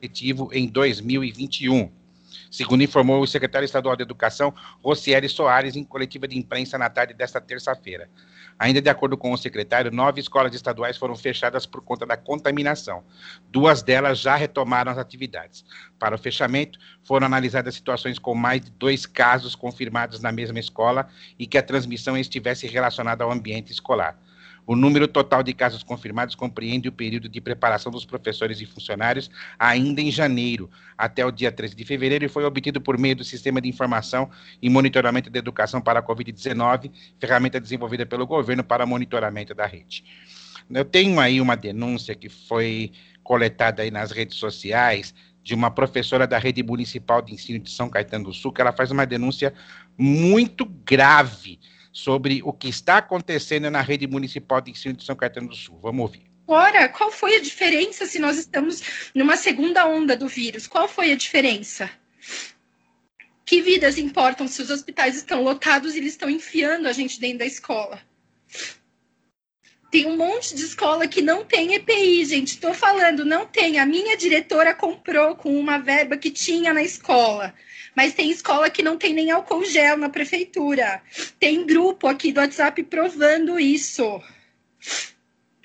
letivo em 2021 segundo informou o secretário estadual de Educação, Rocieli Soares, em coletiva de imprensa na tarde desta terça-feira. Ainda de acordo com o secretário, nove escolas estaduais foram fechadas por conta da contaminação. Duas delas já retomaram as atividades. Para o fechamento, foram analisadas situações com mais de dois casos confirmados na mesma escola e que a transmissão estivesse relacionada ao ambiente escolar. O número total de casos confirmados compreende o período de preparação dos professores e funcionários ainda em janeiro, até o dia 13 de fevereiro, e foi obtido por meio do Sistema de Informação e Monitoramento da Educação para a Covid-19, ferramenta desenvolvida pelo governo para monitoramento da rede. Eu tenho aí uma denúncia que foi coletada aí nas redes sociais de uma professora da rede municipal de ensino de São Caetano do Sul, que ela faz uma denúncia muito grave sobre o que está acontecendo na rede municipal de ensino de São Caetano do Sul. Vamos ouvir. Ora, qual foi a diferença se nós estamos numa segunda onda do vírus? Qual foi a diferença? Que vidas importam se os hospitais estão lotados e eles estão enfiando a gente dentro da escola? Tem um monte de escola que não tem EPI, gente. Estou falando, não tem. A minha diretora comprou com uma verba que tinha na escola mas tem escola que não tem nem álcool gel na prefeitura. Tem grupo aqui do WhatsApp provando isso.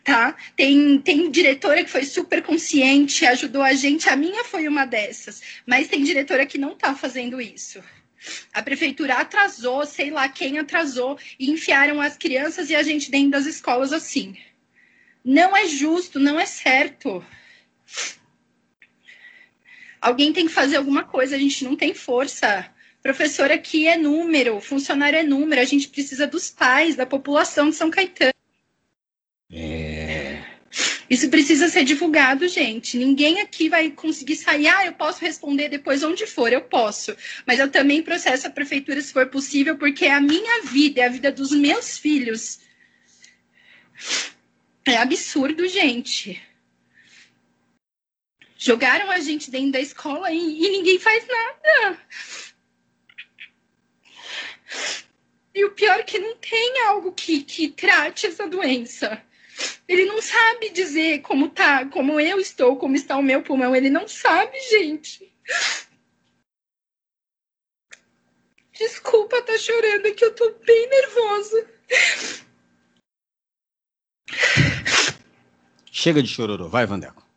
Tá? Tem, tem diretora que foi super consciente, ajudou a gente. A minha foi uma dessas, mas tem diretora que não está fazendo isso. A prefeitura atrasou, sei lá quem atrasou, e enfiaram as crianças e a gente dentro das escolas assim. Não é justo, não é certo. Alguém tem que fazer alguma coisa, a gente não tem força. Professor aqui é número, funcionário é número, a gente precisa dos pais, da população de São Caetano. É... Isso precisa ser divulgado, gente. Ninguém aqui vai conseguir sair. Ah, eu posso responder depois onde for, eu posso. Mas eu também processo a prefeitura se for possível, porque é a minha vida, é a vida dos meus filhos. É absurdo, gente. Jogaram a gente dentro da escola e, e ninguém faz nada. E o pior é que não tem algo que, que trate essa doença. Ele não sabe dizer como tá, como eu estou, como está o meu pulmão. Ele não sabe, gente. Desculpa tá chorando, é que eu tô bem nervosa. Chega de chororô, vai, Vandeco.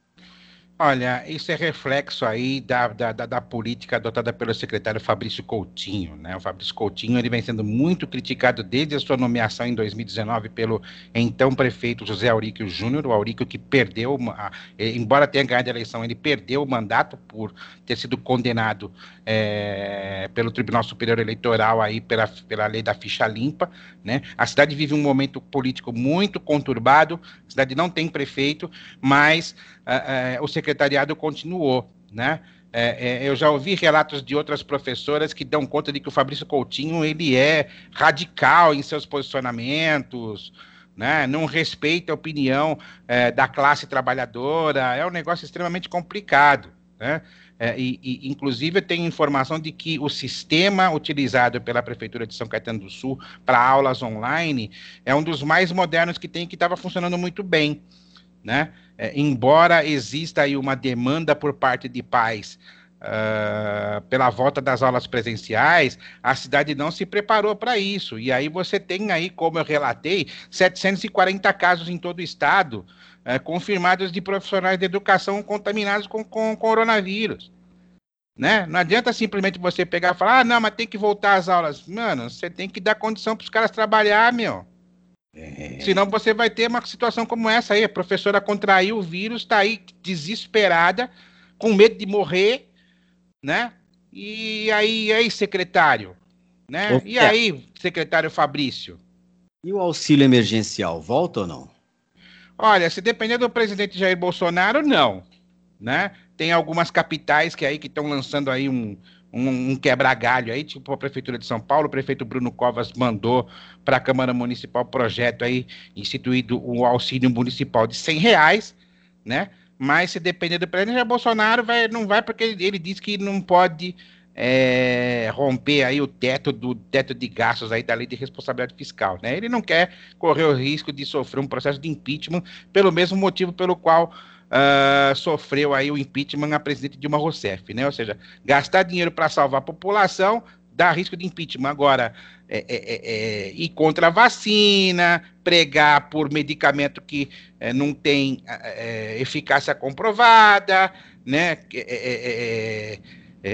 Olha, isso é reflexo aí da, da, da, da, política adotada pelo secretário Fabrício Coutinho. Né? O Fabrício Coutinho ele vem sendo muito criticado desde a sua nomeação em 2019 pelo então prefeito José Auríquio Júnior, o Auríquio que perdeu, uma, embora tenha ganhado a eleição, ele perdeu o mandato por ter sido condenado é, pelo Tribunal Superior Eleitoral aí pela, pela lei da ficha limpa. Né? A cidade vive um momento político muito conturbado, a cidade não tem prefeito, mas é, é, o secretariado continuou, né? É, é, eu já ouvi relatos de outras professoras que dão conta de que o Fabrício Coutinho ele é radical em seus posicionamentos, né? não respeita a opinião é, da classe trabalhadora, é um negócio extremamente complicado. Né? É, e, e, inclusive, eu tenho informação de que o sistema utilizado pela Prefeitura de São Caetano do Sul para aulas online é um dos mais modernos que tem, que estava funcionando muito bem. Né? É, embora exista aí uma demanda por parte de pais uh, pela volta das aulas presenciais, a cidade não se preparou para isso. E aí você tem aí, como eu relatei, 740 casos em todo o estado uh, confirmados de profissionais de educação contaminados com, com coronavírus. Né? Não adianta simplesmente você pegar e falar, ah, não, mas tem que voltar às aulas. Mano, você tem que dar condição para os caras trabalhar, meu. É. Senão você vai ter uma situação como essa aí. A professora contraiu o vírus, está aí desesperada, com medo de morrer, né? E aí, aí, secretário? Né? E aí, secretário Fabrício? E o auxílio emergencial, volta ou não? Olha, se depender do presidente Jair Bolsonaro, não. Né? Tem algumas capitais que aí que estão lançando aí um, um, um quebra-galho aí, tipo a Prefeitura de São Paulo, o prefeito Bruno Covas mandou para a Câmara Municipal projeto aí, instituído o auxílio municipal de 100 reais, né? Mas se depender do presidente Bolsonaro, vai, não vai, porque ele, ele diz que não pode é, romper aí o teto do teto de gastos aí da lei de responsabilidade fiscal, né? Ele não quer correr o risco de sofrer um processo de impeachment pelo mesmo motivo pelo qual uh, sofreu aí o impeachment a presidente Dilma Rousseff, né? Ou seja, gastar dinheiro para salvar a população dá risco de impeachment. Agora, é, é, é, é ir contra a vacina, pregar por medicamento que é, não tem é, eficácia comprovada, né?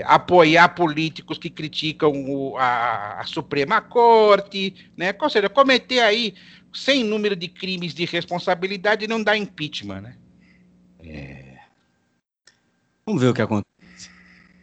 apoiar políticos que criticam o, a, a, Suprema Corte, né? Ou seja, cometer aí sem número de crimes de responsabilidade não dá impeachment, né? Vamos ver o que acontece.